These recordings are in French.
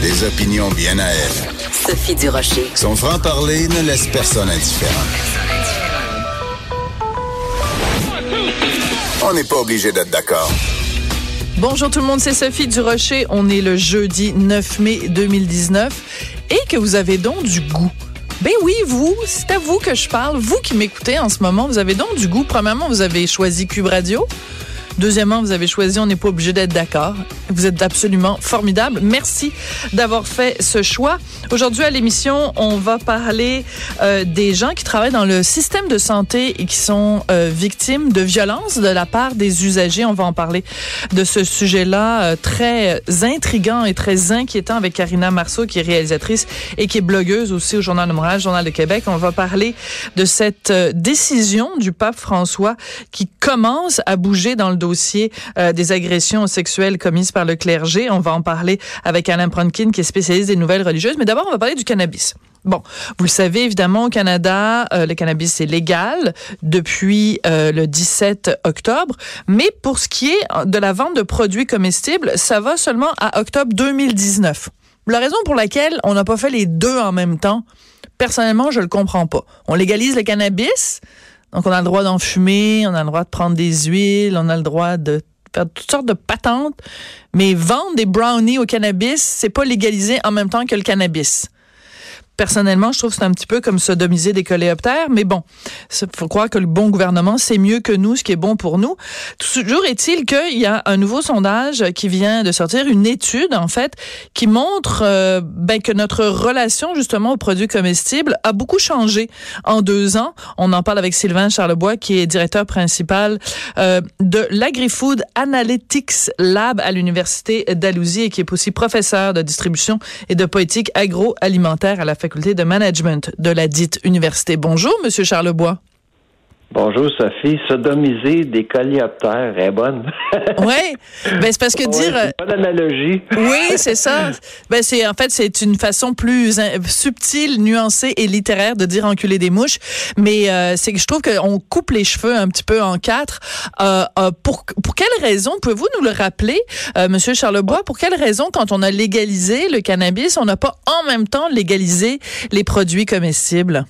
Des opinions bien à elle. Sophie Durocher. Son franc-parler ne laisse personne indifférent. On n'est pas obligé d'être d'accord. Bonjour tout le monde, c'est Sophie Durocher. On est le jeudi 9 mai 2019 et que vous avez donc du goût. Ben oui, vous, c'est à vous que je parle. Vous qui m'écoutez en ce moment, vous avez donc du goût. Premièrement, vous avez choisi Cube Radio. Deuxièmement, vous avez choisi, on n'est pas obligé d'être d'accord. Vous êtes absolument formidable. Merci d'avoir fait ce choix. Aujourd'hui à l'émission, on va parler euh, des gens qui travaillent dans le système de santé et qui sont euh, victimes de violences de la part des usagers. On va en parler de ce sujet-là euh, très intrigant et très inquiétant avec Karina Marceau, qui est réalisatrice et qui est blogueuse aussi au Journal de Montréal, Journal de Québec. On va parler de cette décision du pape François qui commence à bouger dans le dossier des agressions sexuelles commises par le clergé. On va en parler avec Alain Pronkin, qui est spécialiste des nouvelles religieuses. Mais d'abord, on va parler du cannabis. Bon, vous le savez évidemment au Canada, euh, le cannabis est légal depuis euh, le 17 octobre, mais pour ce qui est de la vente de produits comestibles, ça va seulement à octobre 2019. La raison pour laquelle on n'a pas fait les deux en même temps, personnellement, je le comprends pas. On légalise le cannabis, donc on a le droit d'en fumer, on a le droit de prendre des huiles, on a le droit de faire toutes sortes de patentes, mais vendre des brownies au cannabis, c'est pas légalisé en même temps que le cannabis personnellement, je trouve que c'est un petit peu comme sodomiser des coléoptères, mais bon, il faut croire que le bon gouvernement sait mieux que nous ce qui est bon pour nous. Toujours est-il qu'il y a un nouveau sondage qui vient de sortir, une étude en fait, qui montre euh, ben, que notre relation justement aux produits comestibles a beaucoup changé en deux ans. On en parle avec Sylvain Charlebois, qui est directeur principal euh, de l'AgriFood Analytics Lab à l'Université d'Alousie et qui est aussi professeur de distribution et de politique agroalimentaire à la faculté de management de la dite université. Bonjour, Monsieur Charlebois. Bonjour Sophie, sodomiser des coléoptères est bonne. oui, ben c'est parce que dire pas d'analogie. oui, c'est ça. Ben c'est en fait c'est une façon plus subtile, nuancée et littéraire de dire enculer des mouches, mais euh, c'est que je trouve qu'on coupe les cheveux un petit peu en quatre. Euh, euh, pour pour quelle raison pouvez-vous nous le rappeler, Monsieur Charlebois? Pour quelle raison quand on a légalisé le cannabis, on n'a pas en même temps légalisé les produits comestibles?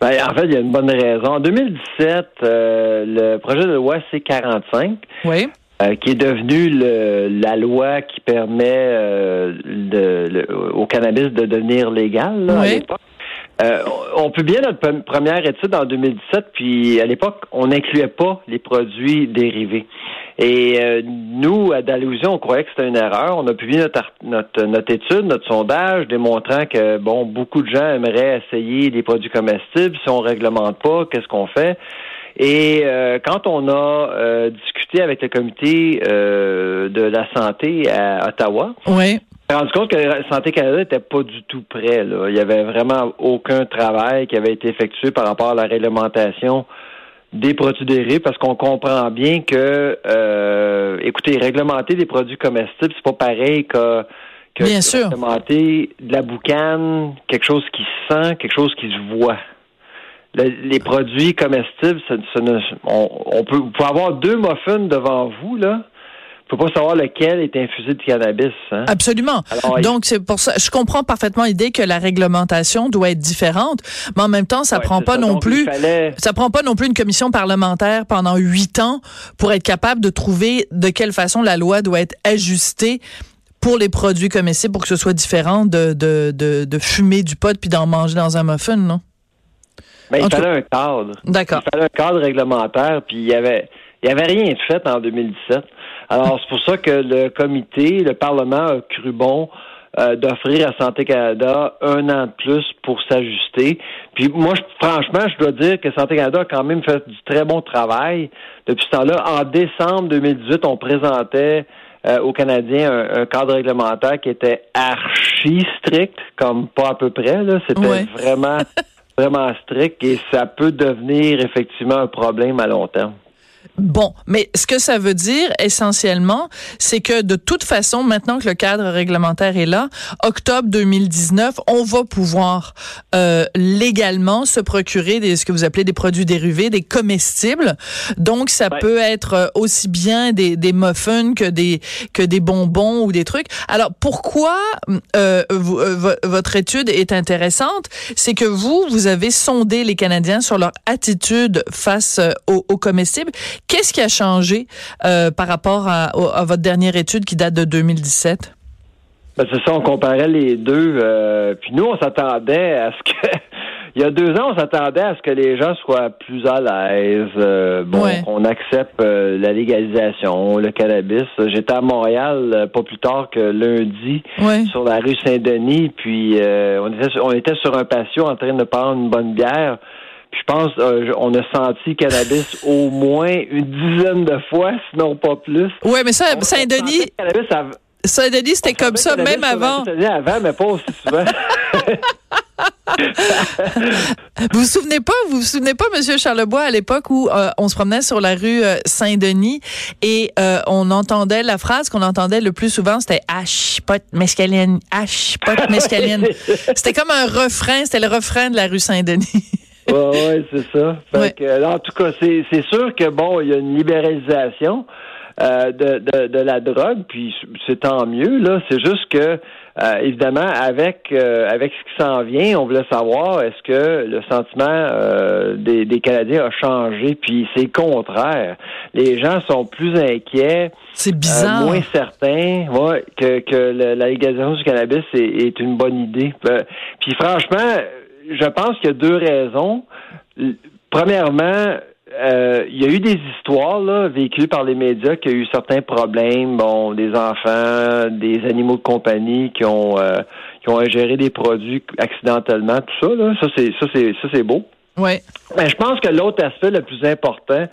Ben, en fait, il y a une bonne raison. En 2017, euh, le projet de loi C-45, oui. Euh, qui est devenu la loi qui permet euh, au cannabis de devenir légal à l'époque. on publiait notre première étude en 2017, puis à l'époque, on n'incluait pas les produits dérivés. Et euh, nous, à Dalhousie, on croyait que c'était une erreur. On a publié notre, notre, notre étude, notre sondage, démontrant que bon, beaucoup de gens aimeraient essayer des produits comestibles. Si on réglemente pas, qu'est-ce qu'on fait? Et euh, quand on a euh, discuté avec le comité de la santé à Ottawa, oui. on s'est rendu compte que la Santé Canada n'était pas du tout prêt. Là. Il y avait vraiment aucun travail qui avait été effectué par rapport à la réglementation des produits dérivés parce qu'on comprend bien que, euh, écoutez, réglementer des produits comestibles, c'est pas pareil que, que bien sûr. réglementer de la boucane, quelque chose qui se sent, quelque chose qui se voit. les produits comestibles, on, on, peut, vous pouvez avoir deux muffins devant vous, là faut pas savoir lequel est infusé de cannabis. Hein? Absolument. Donc c'est pour ça, je comprends parfaitement l'idée que la réglementation doit être différente, mais en même temps, ça prend pas non plus, ça prend pas non plus une commission parlementaire pendant huit ans pour être capable de trouver de quelle façon la loi doit être ajustée pour les produits comestibles pour que ce soit différent de, de, de, de fumer du pot puis d'en manger dans un muffin, non? Mais il fallait un cadre. D'accord. Il fallait un cadre réglementaire, puis il y avait, il y avait rien de fait en 2017. Alors, c'est pour ça que le comité, le Parlement a cru bon euh, d'offrir à Santé Canada un an de plus pour s'ajuster. Puis moi, franchement, je dois dire que Santé Canada a quand même fait du très bon travail depuis ce temps-là. En décembre 2018, on présentait euh, aux Canadiens un, cadre réglementaire qui était archi strict, comme pas à peu près. C'était vraiment, vraiment strict et ça peut devenir effectivement un problème à long terme. Bon, mais ce que ça veut dire essentiellement, c'est que de toute façon, maintenant que le cadre réglementaire est là, octobre 2019, on va pouvoir euh, légalement se procurer des, ce que vous appelez des produits dérivés, des comestibles. Donc, ça peut être euh, aussi bien des, des muffins que des que des bonbons ou des trucs. Alors, pourquoi euh, vous, euh, votre étude est intéressante C'est que vous, vous avez sondé les Canadiens sur leur attitude face aux, aux comestibles Qu'est-ce qui a changé euh, par rapport à, votre dernière étude qui date de 2017? Ben, c'est ça, on comparait les deux. Euh, puis nous, on s'attendait à ce que il y a deux ans, on s'attendait à ce que les gens soient plus à l'aise, euh, bon, qu'on accepte la légalisation, le cannabis. J'étais à Montréal pas plus tard que lundi sur la rue Saint-Denis, puis on était on était sur un patio en train de prendre une bonne bière je pense euh, on a senti cannabis au moins une dizaine de fois, sinon pas plus. Oui, mais ça, Saint-Denis. Saint-Denis, c'était comme ça, même avant. avant, mais pas aussi souvent. vous vous souvenez pas, vous vous souvenez pas, Monsieur Charlebois, à l'époque où euh, on se promenait sur la rue euh, Saint-Denis et on entendait la phrase qu'on entendait le plus souvent, c'était H pot mescaline, H pot mescaline. c'était comme un refrain, c'était le refrain de la rue Saint-Denis. Oui, ouais, c'est ça. en tout cas, c'est sûr que bon, il y a une libéralisation euh, de, de, de, la drogue, puis c'est tant mieux. Là, c'est juste que euh, évidemment, avec euh, avec ce qui s'en vient, on voulait savoir est-ce que le sentiment des, des Canadiens a changé, puis c'est le contraire. Les gens sont plus inquiets. C'est bizarre. moins certains ouais, que, que la légalisation du cannabis est, est une bonne idée. puis franchement, je pense qu'il y a deux raisons. Premièrement, euh, il y a eu des histoires là, véhiculées par les médias qui a eu certains problèmes, bon, des enfants, des animaux de compagnie qui ont euh, qui ont ingéré des produits accidentellement, tout ça là, ça c'est ça c'est ça c'est beau. Ouais. Mais je pense que l'autre aspect le plus important,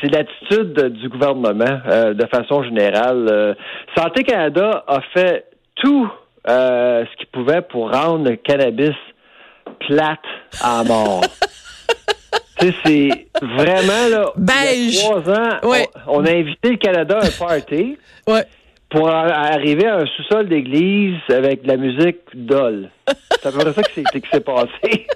c'est l'attitude du gouvernement euh, de façon générale. Santé Canada a fait tout ce qu'il pouvait pour rendre le cannabis plate à mort. tu sais, c'est vraiment, là, il y a trois ans, on, a invité le Canada à un party. Pour arriver à un sous-sol d'église avec de la musique dolle. C'est à peu près ça qui s'est passé.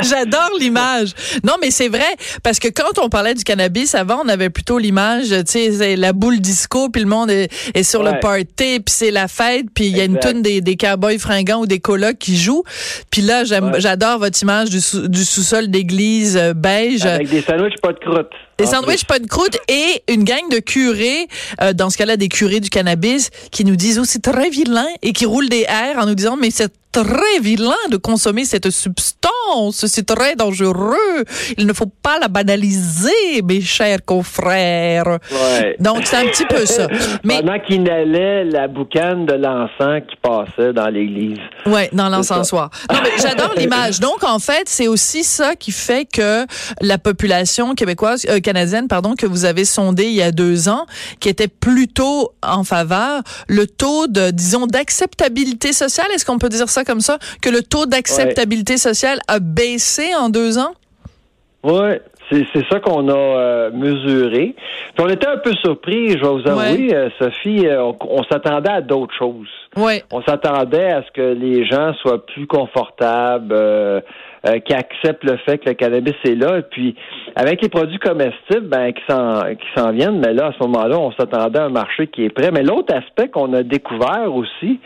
J'adore l'image. Non, mais c'est vrai, parce que quand on parlait du cannabis, avant, on avait plutôt l'image, tu sais, la boule disco, puis le monde est, sur le party, puis c'est la fête, puis il y a une tonne des, des cowboys fringants ou des colocs qui jouent. Puis là, j'adore votre image du, sous-sol d'église euh, beige. Avec des sandwichs pas de croûte. Des sandwichs pas de croûte et une gang de curés, euh, dans ce cas-là des curés du cannabis, qui nous disent aussi oh, très vilain et qui roulent des airs en nous disant mais c'est très vilain de consommer cette substance. C'est très dangereux. Il ne faut pas la banaliser, mes chers confrères. Donc, c'est un petit peu ça. Mais, Pendant qu'il n'allait la boucane de l'encens qui passait dans l'église. Oui, dans l'encensoir. Non, mais j'adore l'image. Donc, en fait, c'est aussi ça qui fait que la population québécoise, euh, canadienne, pardon, que vous avez sondée il y a deux ans, qui était plutôt en faveur, le taux de, disons, d'acceptabilité sociale, est-ce qu'on peut dire ça comme ça, que le taux d'acceptabilité sociale a baissé en deux ans? Oui, c'est, ça qu'on a euh, mesuré. on était un peu surpris, je vais vous avouer, euh, Sophie, euh, on, s'attendait à d'autres choses. Ouais. On s'attendait à ce que les gens soient plus confortables, qui acceptent le fait que le cannabis est là. Et puis, avec les produits comestibles, ben, qui s'en, qui s'en viennent, mais là, à ce moment-là, on s'attendait à un marché qui est prêt. Mais l'autre aspect qu'on a découvert aussi,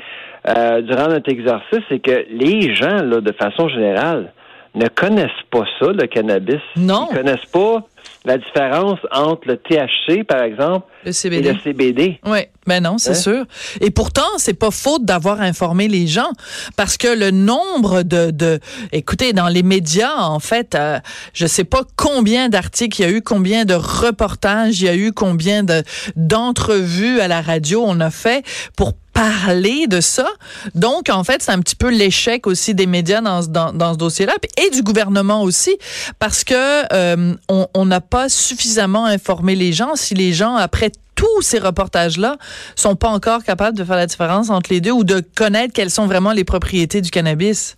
euh, durant notre exercice, c'est que les gens, là, de façon générale, ne connaissent pas ça, le cannabis. Non. Ils connaissent pas la différence entre le THC, par exemple, le CBD. et le CBD. Oui, ben non, c'est hein? sûr. Et pourtant, c'est pas faute d'avoir informé les gens, parce que le nombre de, de écoutez, dans les médias, en fait, euh, je sais pas combien d'articles il y a eu, combien de reportages il y a eu, combien de d'entrevues à la radio on a fait pour parler de ça. Donc, en fait, c'est un petit peu l'échec aussi des médias dans, dans, ce dossier-là et du gouvernement aussi, parce que euh, on n'a pas suffisamment informé les gens. Si les gens, après tous ces reportages-là, sont pas encore capables de faire la différence entre les deux ou de connaître quelles sont vraiment les propriétés du cannabis.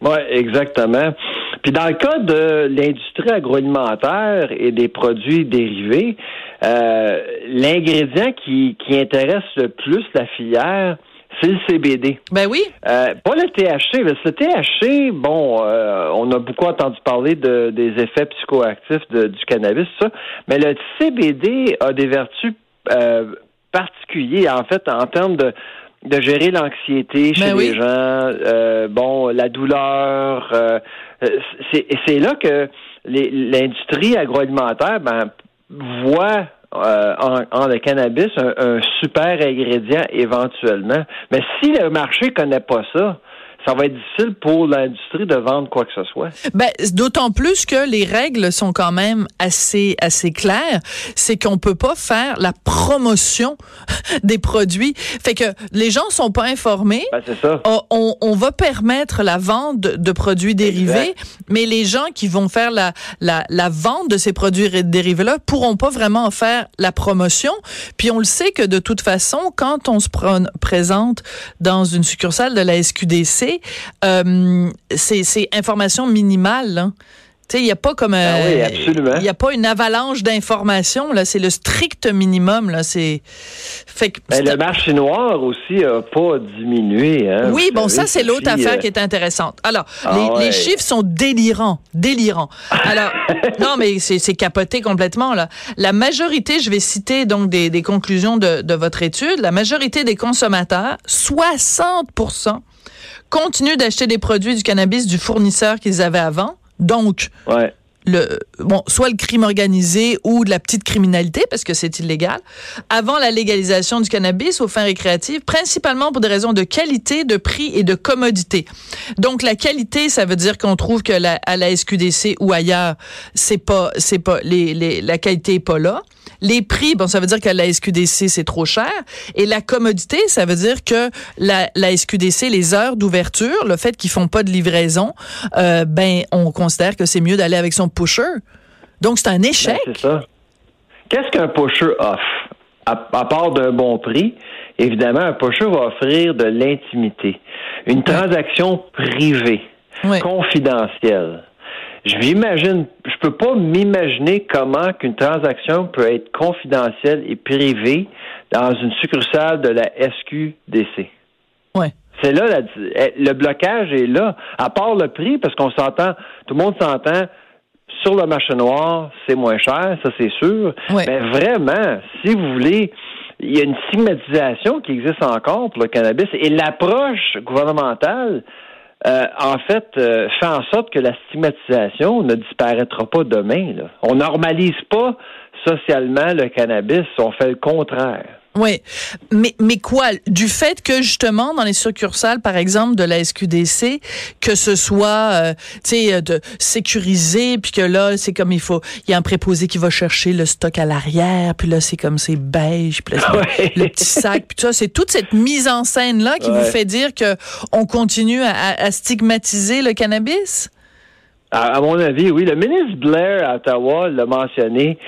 Oui, exactement. Puis dans le cas de l'industrie agroalimentaire et des produits dérivés, euh, l'ingrédient qui, qui intéresse le plus la filière, c'est le CBD. Ben oui. Euh, pas le THC. Mais le THC, bon, euh, on a beaucoup entendu parler de, des effets psychoactifs du cannabis, ça. Mais le CBD a des vertus euh, particulières, en fait, en termes de de gérer l'anxiété chez ben les gens, bon, la douleur. c'est là que l'industrie agroalimentaire ben, voit euh, en, le cannabis un, super ingrédient éventuellement. Mais si le marché connaît pas ça, ça va être difficile pour l'industrie de vendre quoi que ce soit. Ben, d'autant plus que les règles sont quand même assez assez claires, c'est qu'on peut pas faire la promotion des produits. Fait que les gens sont pas informés. Ben, c'est ça. On, on, va permettre la vente de produits dérivés, mais les gens qui vont faire la, la, la vente de ces produits dérivés là pourront pas vraiment en faire la promotion. Puis on le sait que de toute façon, quand on se présente dans une succursale de la SQDC, euh, c'est information minimale. Hein. Il n'y a pas comme ah oui, il y a pas une avalanche d'informations là, c'est le strict minimum là, c'est fait que ben, le marché noir aussi a pas diminué hein, Oui, bon ça c'est l'autre affaire euh, qui est intéressante. Alors, ah les, chiffres sont délirants, délirants. Alors non mais c'est capoté complètement là. La majorité, je vais citer donc des, des conclusions de, de votre étude, la majorité des consommateurs, 60 continuent d'acheter des produits du cannabis du fournisseur qu'ils avaient avant. Donc, bon soit le crime organisé ou de la petite criminalité parce que c'est illégal avant la légalisation du cannabis aux fins récréatives principalement pour des raisons de qualité, de prix et de commodité. Donc la qualité ça veut dire qu'on trouve que la, à la SQDC ou ailleurs c'est pas c'est pas les, la qualité est pas là. Les prix, bon, ça veut dire que la SQDC, c'est trop cher. Et la commodité, ça veut dire que la, la SQDC, les heures d'ouverture, le fait qu'ils font pas de livraison, euh, ben, on considère que c'est mieux d'aller avec son pusher. Donc, c'est un échec. Ben, c'est ça. Qu'est-ce qu'un pusher offre? À, part d'un bon prix, évidemment, un pusher va offrir de l'intimité. Une transaction privée, confidentielle je m'imagine, je peux pas m'imaginer comment qu'une transaction peut être confidentielle et privée dans une succursale de la SQDC. Ouais. C'est là, eh, le blocage est là. À part le prix, parce qu'on s'entend, tout le monde s'entend, sur le marché noir, c'est moins cher, ça c'est sûr. Mais vraiment, si vous voulez, il y a une stigmatisation qui existe encore pour le cannabis et l'approche gouvernementale euh, en fait, euh, fait en sorte que la stigmatisation ne disparaîtra pas demain. Là. On normalise pas socialement le cannabis, on fait le contraire. Oui, mais mais quoi? Du fait que justement dans les succursales, par exemple de la SQDC, que ce soit euh, tu sais euh, de sécurisé, puis que là c'est comme il faut, il y a un préposé qui va chercher le stock à l'arrière, puis là c'est comme c'est beige, puis là le petit sac, puis ça c'est toute cette mise en scène là qui vous fait dire que on continue à, stigmatiser le cannabis? À, mon avis, oui. Le ministre Blair à Ottawa l'a mentionné.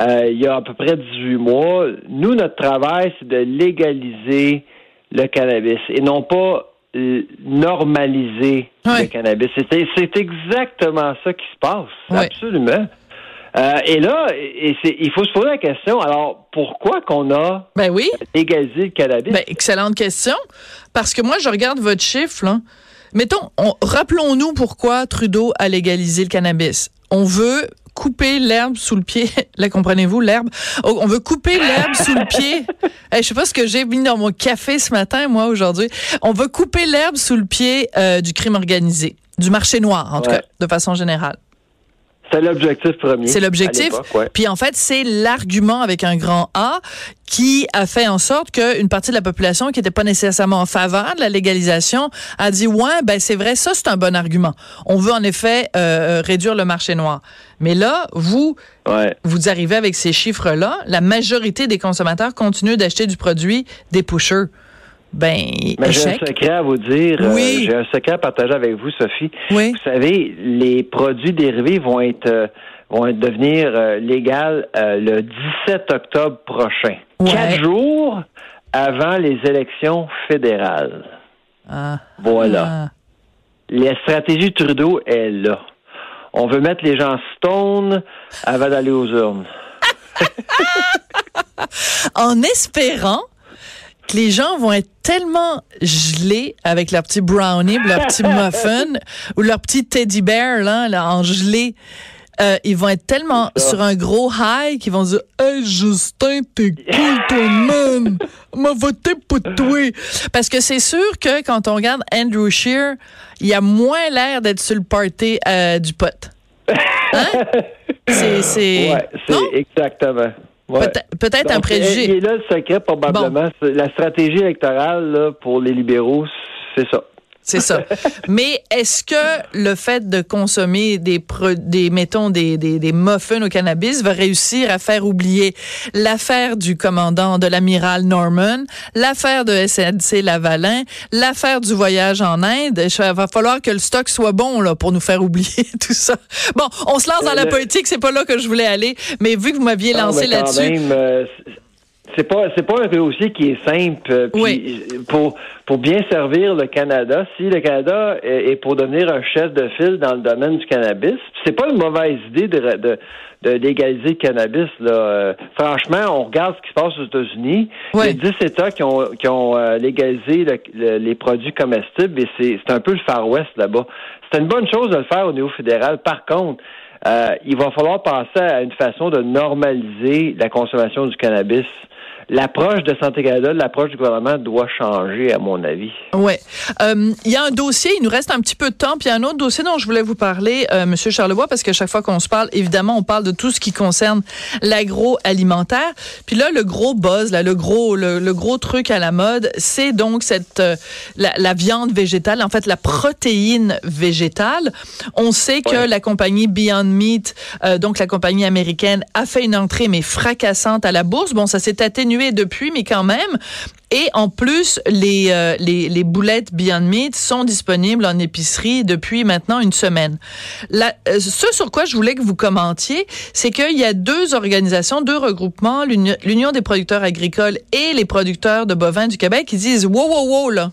Euh, il y a à peu près 18 mois. Nous, notre travail, c'est de légaliser le cannabis et non pas euh, normaliser le cannabis. C'est exactement ça qui se passe. Absolument. Euh, et là, il faut se poser la question, alors pourquoi qu'on a ben oui. légalisé le cannabis? Ben, excellente question. Parce que moi, je regarde votre chiffre, là. Mettons, rappelons-nous pourquoi Trudeau a légalisé le cannabis. On veut couper l'herbe sous le pied. Là, comprenez-vous, l'herbe? Oh, on veut couper l'herbe sous le pied. Je je sais pas ce que j'ai mis dans mon café ce matin, moi, aujourd'hui. On veut couper l'herbe sous le pied euh, du crime organisé, du marché noir, en tout cas, de façon générale. C'est l'objectif premier. C'est l'objectif. Puis en fait, c'est l'argument avec un grand A qui a fait en sorte qu'une partie de la population qui n'était pas nécessairement en faveur de la légalisation a dit ouais ben c'est vrai ça c'est un bon argument. On veut en effet euh, réduire le marché noir. Mais là, vous vous arrivez avec ces chiffres là, la majorité des consommateurs continuent d'acheter du produit des pushers. Ben, j'ai un secret à vous dire. Euh, oui. j'ai un secret à partager avec vous, Sophie. Oui. Vous savez, les produits dérivés vont être euh, vont devenir euh, légaux le 17 octobre prochain. Quatre jours avant les élections fédérales. Ah. Voilà. Ah. La stratégie Trudeau est là. on veut mettre les gens stone avant d'aller aux urnes. en espérant que les gens vont être tellement gelés avec leur petit brownie, leur petit muffin ou leur petit teddy bear là, là en gelé. Euh, ils vont être tellement sur un gros high qu'ils vont dire Hey Justin, t'es cool toi man, m'a voté pour toi. Parce que c'est sûr que quand on regarde Andrew Shear, il a moins l'air d'être sur le party euh, du pote. Hein? C'est c'est exactement. Peut-être un préjugé. Est là le secret, probablement. La stratégie électorale pour les libéraux, c'est ça. C'est ça. Mais est-ce que le fait de consommer des, des mettons, des, des, des, muffins au cannabis va réussir à faire oublier l'affaire du commandant de l'amiral Norman, l'affaire de SNC Lavalin, l'affaire du voyage en Inde? Il va falloir que le stock soit bon, là, pour nous faire oublier tout ça. Bon, on se lance dans la politique, c'est pas là que je voulais aller, mais vu que vous m'aviez lancé là-dessus. Euh, c'est pas c'est pas un dossier qui est simple. Euh, puis pour pour bien servir le Canada, si le Canada est, pour devenir un chef de file dans le domaine du cannabis, c'est pas une mauvaise idée de, de, de légaliser le cannabis. Là. Euh, franchement, on regarde ce qui se passe aux États-Unis. Il y a 10 États qui ont qui ont euh, légalisé les produits comestibles et c'est c'est un peu le Far West là-bas. C'est une bonne chose de le faire au niveau fédéral. Par contre, il va falloir penser à une façon de normaliser la consommation du cannabis l'approche de Santé Canada, l'approche du gouvernement doit changer, à mon avis. Oui. Euh, il y a un dossier, il nous reste un petit peu de temps, puis il y a un autre dossier dont je voulais vous parler, euh, Monsieur Charlebois, parce que chaque fois qu'on se parle, évidemment, on parle de tout ce qui concerne l'agroalimentaire. Puis là, le gros buzz, là, le gros, le, gros truc à la mode, c'est donc cette euh, la, viande végétale, en fait, la protéine végétale. On sait que la compagnie Beyond Meat, euh, donc la compagnie américaine, a fait une entrée mais fracassante à la bourse. Bon, ça s'est atténué depuis, mais quand même. Et en plus, les, euh, les, boulettes Beyond Meat sont disponibles en épicerie depuis maintenant une semaine. Euh, ce sur quoi je voulais que vous commentiez, c'est qu'il y a deux organisations, deux regroupements, l'Union des producteurs agricoles et les producteurs de bovins du Québec, qui disent, wow, wow, wow, là,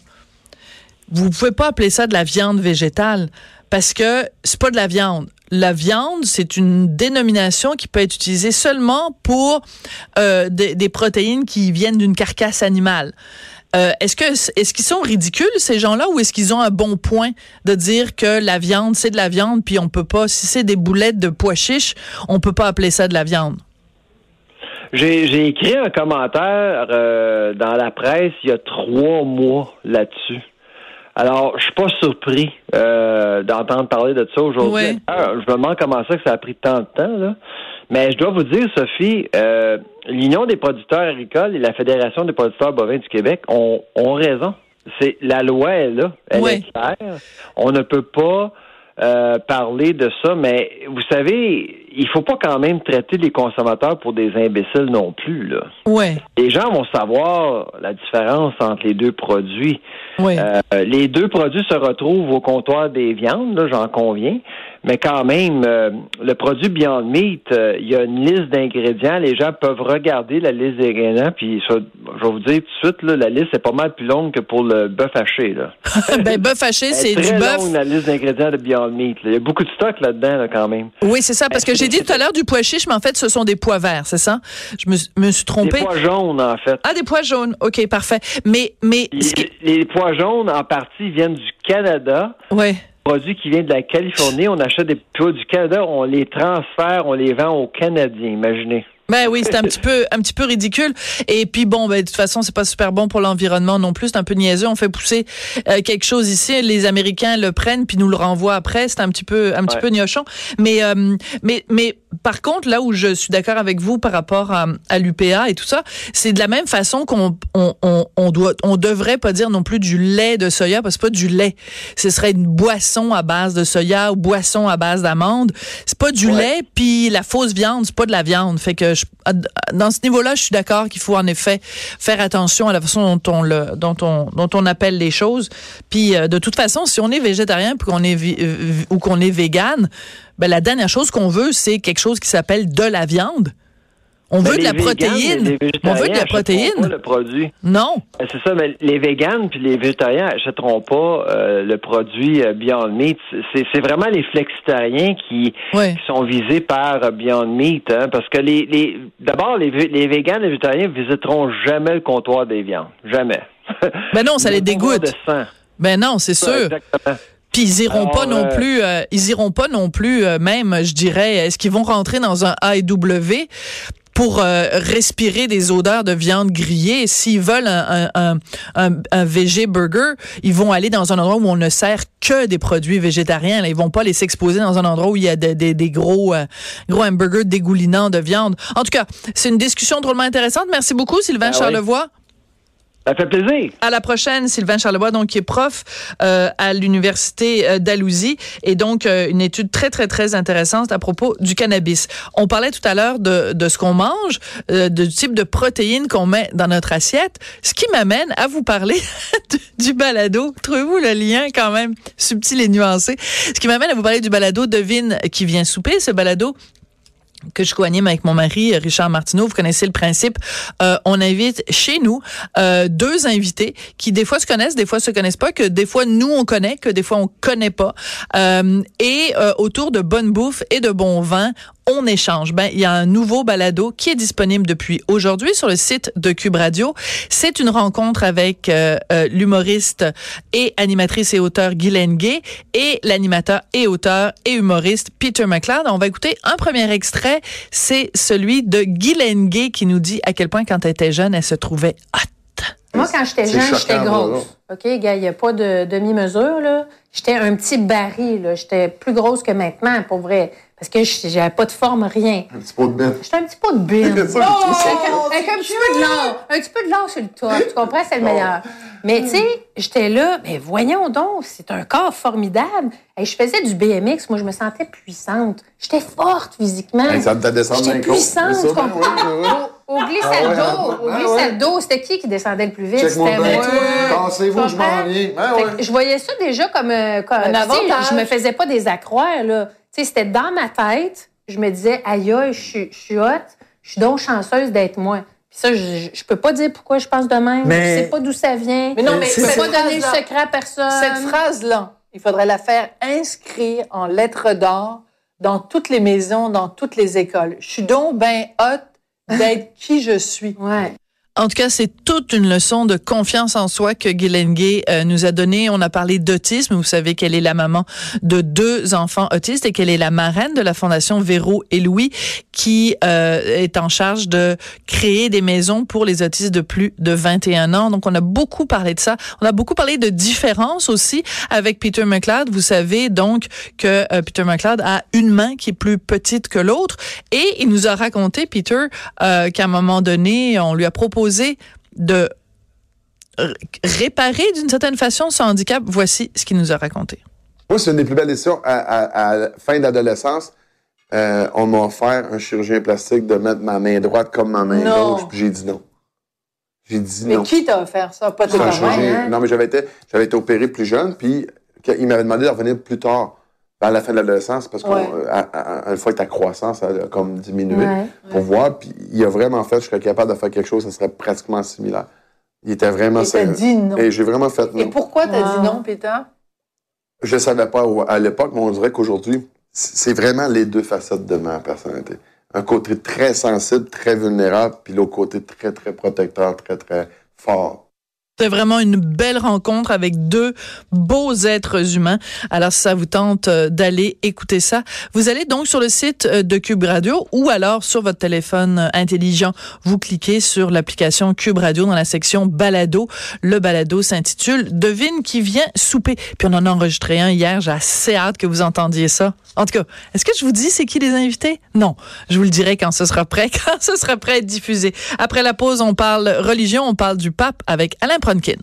vous pouvez pas appeler ça de la viande végétale parce que c'est pas de la viande la viande, c'est une dénomination qui peut être utilisée seulement pour euh, des, protéines qui viennent d'une carcasse animale. Euh, est-ce que est-ce qu'ils sont ridicules ces gens-là ou est-ce qu'ils ont un bon point de dire que la viande c'est de la viande puis on peut pas si c'est des boulettes de pois chiches on peut pas appeler ça de la viande? J'ai écrit un commentaire euh, dans la presse il y a trois mois là-dessus. Alors, je suis pas surpris euh, d'entendre parler de ça aujourd'hui. je me demande comment ça que ça a pris tant de temps, là. Mais je dois vous dire, Sophie, euh, l'Union des producteurs agricoles et la Fédération des producteurs bovins du Québec ont, ont raison. C'est la loi est là, elle est claire. On ne peut pas euh, parler de ça, mais vous savez, il faut pas quand même traiter les consommateurs pour des imbéciles non plus. Là. Ouais. Les gens vont savoir la différence entre les deux produits. Ouais. Euh, les deux produits se retrouvent au comptoir des viandes, j'en conviens, mais quand même, euh, le produit Beyond Meat, euh, il y a une liste d'ingrédients. Les gens peuvent regarder la liste d'ingrédients, puis je vais vous dire tout de suite, là, la liste est pas mal plus longue que pour le bœuf haché. Là. ben, bœuf haché, c'est du bœuf. Longue, la liste d'ingrédients de Beyond Meat. Il y a beaucoup de stock là-dedans, là, quand même. Oui, c'est ça, parce que j'ai dit tout à l'heure du pois chiche, mais en fait, ce sont des pois verts, c'est ça? Je me, me, suis trompé. Des pois jaunes, en fait. Ah, des pois jaunes. OK, parfait. Mais, mais. Les, les pois jaunes, en partie, viennent du Canada. Oui produits qui viennent de la Californie, on achète des produits du Canada, on les transfère, on les vend aux Canadiens, imaginez. Ben oui, c'est un petit peu un petit peu ridicule. Et puis bon, ben de toute façon, c'est pas super bon pour l'environnement non plus. C'est un peu niaiseux. On fait pousser euh, quelque chose ici, les Américains le prennent puis nous le renvoient après. C'est un petit peu un petit peu gnochon. Mais euh, mais mais par contre, là où je suis d'accord avec vous par rapport à, à l'UPA et tout ça, c'est de la même façon qu'on on, on, on, doit on devrait pas dire non plus du lait de soya parce que c'est pas du lait. Ce serait une boisson à base de soya ou boisson à base d'amande. C'est pas du lait puis la fausse viande, c'est pas de la viande. Fait que dans ce niveau-là, je suis d'accord qu'il faut en effet faire attention à la façon dont on le, dont on, dont on appelle les choses. Puis euh, de toute façon, si on est végétarien euh, ou qu'on est vegan, ben la dernière chose qu'on veut, c'est quelque chose qui s'appelle de la viande. On veut de la protéine. On veut de la protéine. Pas le produit. Non. Ben, c'est ça, mais les véganes puis les végétariens achèteront pas euh, le produit euh, Beyond Meat. C'est vraiment les flexitariens qui, sont visés par Beyond Meat, hein, parce que les, les d'abord les, les véganes et les végétariens visiteront jamais le comptoir des viandes, jamais. Ben non, ça les dégoûte. Ben non, c'est sûr. Exactement. Puis ils iront pas non euh, plus, euh, ils iront pas non plus, euh, même, je dirais, est-ce qu'ils vont rentrer dans un AEW pour respirer des odeurs de viande grillée. S'ils veulent un, un, un, un, VG burger, ils vont aller dans un endroit où on ne sert que des produits végétariens. Là. Ils vont pas les s'exposer dans un endroit où il y a des, des, gros, gros hamburgers dégoulinants de viande. En tout cas, c'est une discussion drôlement intéressante. Merci beaucoup, Sylvain ah Charlevoix. Ça fait plaisir. À la prochaine, Sylvain Charlebois, donc qui est prof euh, à l'université euh, d'Alousie, et donc euh, une étude très très très intéressante à propos du cannabis. On parlait tout à l'heure de, de ce qu'on mange, du type de protéines qu'on met dans notre assiette, ce qui m'amène à vous parler du balado. Trouvez-vous le lien quand même subtil et nuancé Ce qui m'amène à vous parler du balado Devine qui vient souper. Ce balado que je co-anime avec mon mari Richard Martineau. Vous connaissez le principe. Euh, on invite chez nous euh, deux invités qui des fois se connaissent, des fois se connaissent pas, que des fois nous on connaît, que des fois on connaît pas. Euh, et euh, autour de bonne bouffe et de bon vin, on échange. Ben, il y a un nouveau balado qui est disponible depuis aujourd'hui sur le site de Cube Radio. C'est une rencontre avec euh, euh, l'humoriste et animatrice et auteur Guylaine Gay et l'animateur et auteur et humoriste Peter McLeod. On va écouter un premier extrait. C'est celui de Guylaine Gay qui nous dit à quel point quand elle était jeune, elle se trouvait hot. Moi, quand j'étais jeune, j'étais grosse. OK, gars, il n'y a pas de demi-mesure, là. J'étais un petit baril, là. J'étais plus grosse que maintenant, pour vrai. Parce que j'avais pas de forme, rien. Un petit pot de bine. J'étais un petit pot de bine. oh, avec, un petit peu de l'or. Un petit peu de l'or sur le top. Tu comprends? C'est le meilleur. Mais tu sais, j'étais là, mais voyons donc, c'est un corps formidable. Et je faisais du BMX, moi je me sentais puissante. J'étais forte physiquement. ça me J'étais puissante, tu comprends? Au, glissade d'eau, au glissade d'eau, c'était qui qui descendait le plus vite? C'était moi. Pensez-vous, je m'en viens. Je voyais ça déjà comme, euh, comme un Je me faisais pas des accroires, là. Tu sais, c'était dans ma tête. Je me disais, aïe, je suis hot, je suis donc chanceuse d'être moi. Ça, je, je peux pas dire pourquoi je pense de même. Mais... Je sais pas d'où ça vient. Mais non, mais je peux pas donner le secret à personne. Cette phrase-là, il faudrait la faire inscrire en lettres d'or dans toutes les maisons, dans toutes les écoles. Je suis donc ben hot d'être qui je suis. Ouais. En tout cas, c'est toute une leçon de confiance en soi que Guylaine Gay euh, nous a donnée. On a parlé d'autisme. Vous savez qu'elle est la maman de deux enfants autistes et qu'elle est la marraine de la Fondation Véro et Louis qui euh, est en charge de créer des maisons pour les autistes de plus de 21 ans. Donc, on a beaucoup parlé de ça. On a beaucoup parlé de différence aussi avec Peter McLeod. Vous savez donc que euh, Peter McLeod a une main qui est plus petite que l'autre et il nous a raconté, Peter, qu'à un moment donné, on lui a proposé de réparer d'une certaine façon son handicap. Voici ce qu'il nous a raconté. Moi, c'est une des plus belles décisions. À, la fin d'adolescence, euh, on m'a offert un chirurgien plastique de mettre ma main droite comme ma main gauche, puis j'ai dit non. J'ai dit mais non. Mais qui t'a offert ça? Pas tes hein? Non, mais j'avais été, j'avais été opéré plus jeune, puis il m'avait demandé de revenir plus tard à la fin de l'adolescence, parce qu'une euh, fois que ta croissance a comme diminué, pour voir, puis il a vraiment fait, je serais capable de faire quelque chose, ça serait pratiquement similaire. Il était vraiment... Et dit non. Et j'ai vraiment fait non. Et pourquoi t'as dit ah. non, Peter? Je ne savais pas à l'époque, mais on dirait qu'aujourd'hui, c'est vraiment les deux facettes de ma personnalité. Un côté très sensible, très vulnérable, puis l'autre côté très, très protecteur, très, très fort. C'était vraiment une belle rencontre avec deux beaux êtres humains. Alors, si ça vous tente euh, d'aller écouter ça, vous allez donc sur le site euh, de Cube Radio ou alors sur votre téléphone euh, intelligent, vous cliquez sur l'application Cube Radio dans la section Balado. Le balado s'intitule Devine qui vient souper. Puis on en a enregistré un hier. J'ai assez hâte que vous entendiez ça. En tout cas, est-ce que je vous dis c'est qui les invités? Non. Je vous le dirai quand ce sera prêt, quand ce sera prêt à être diffusé. Après la pause, on parle religion, on parle du pape avec Alain Fronkin.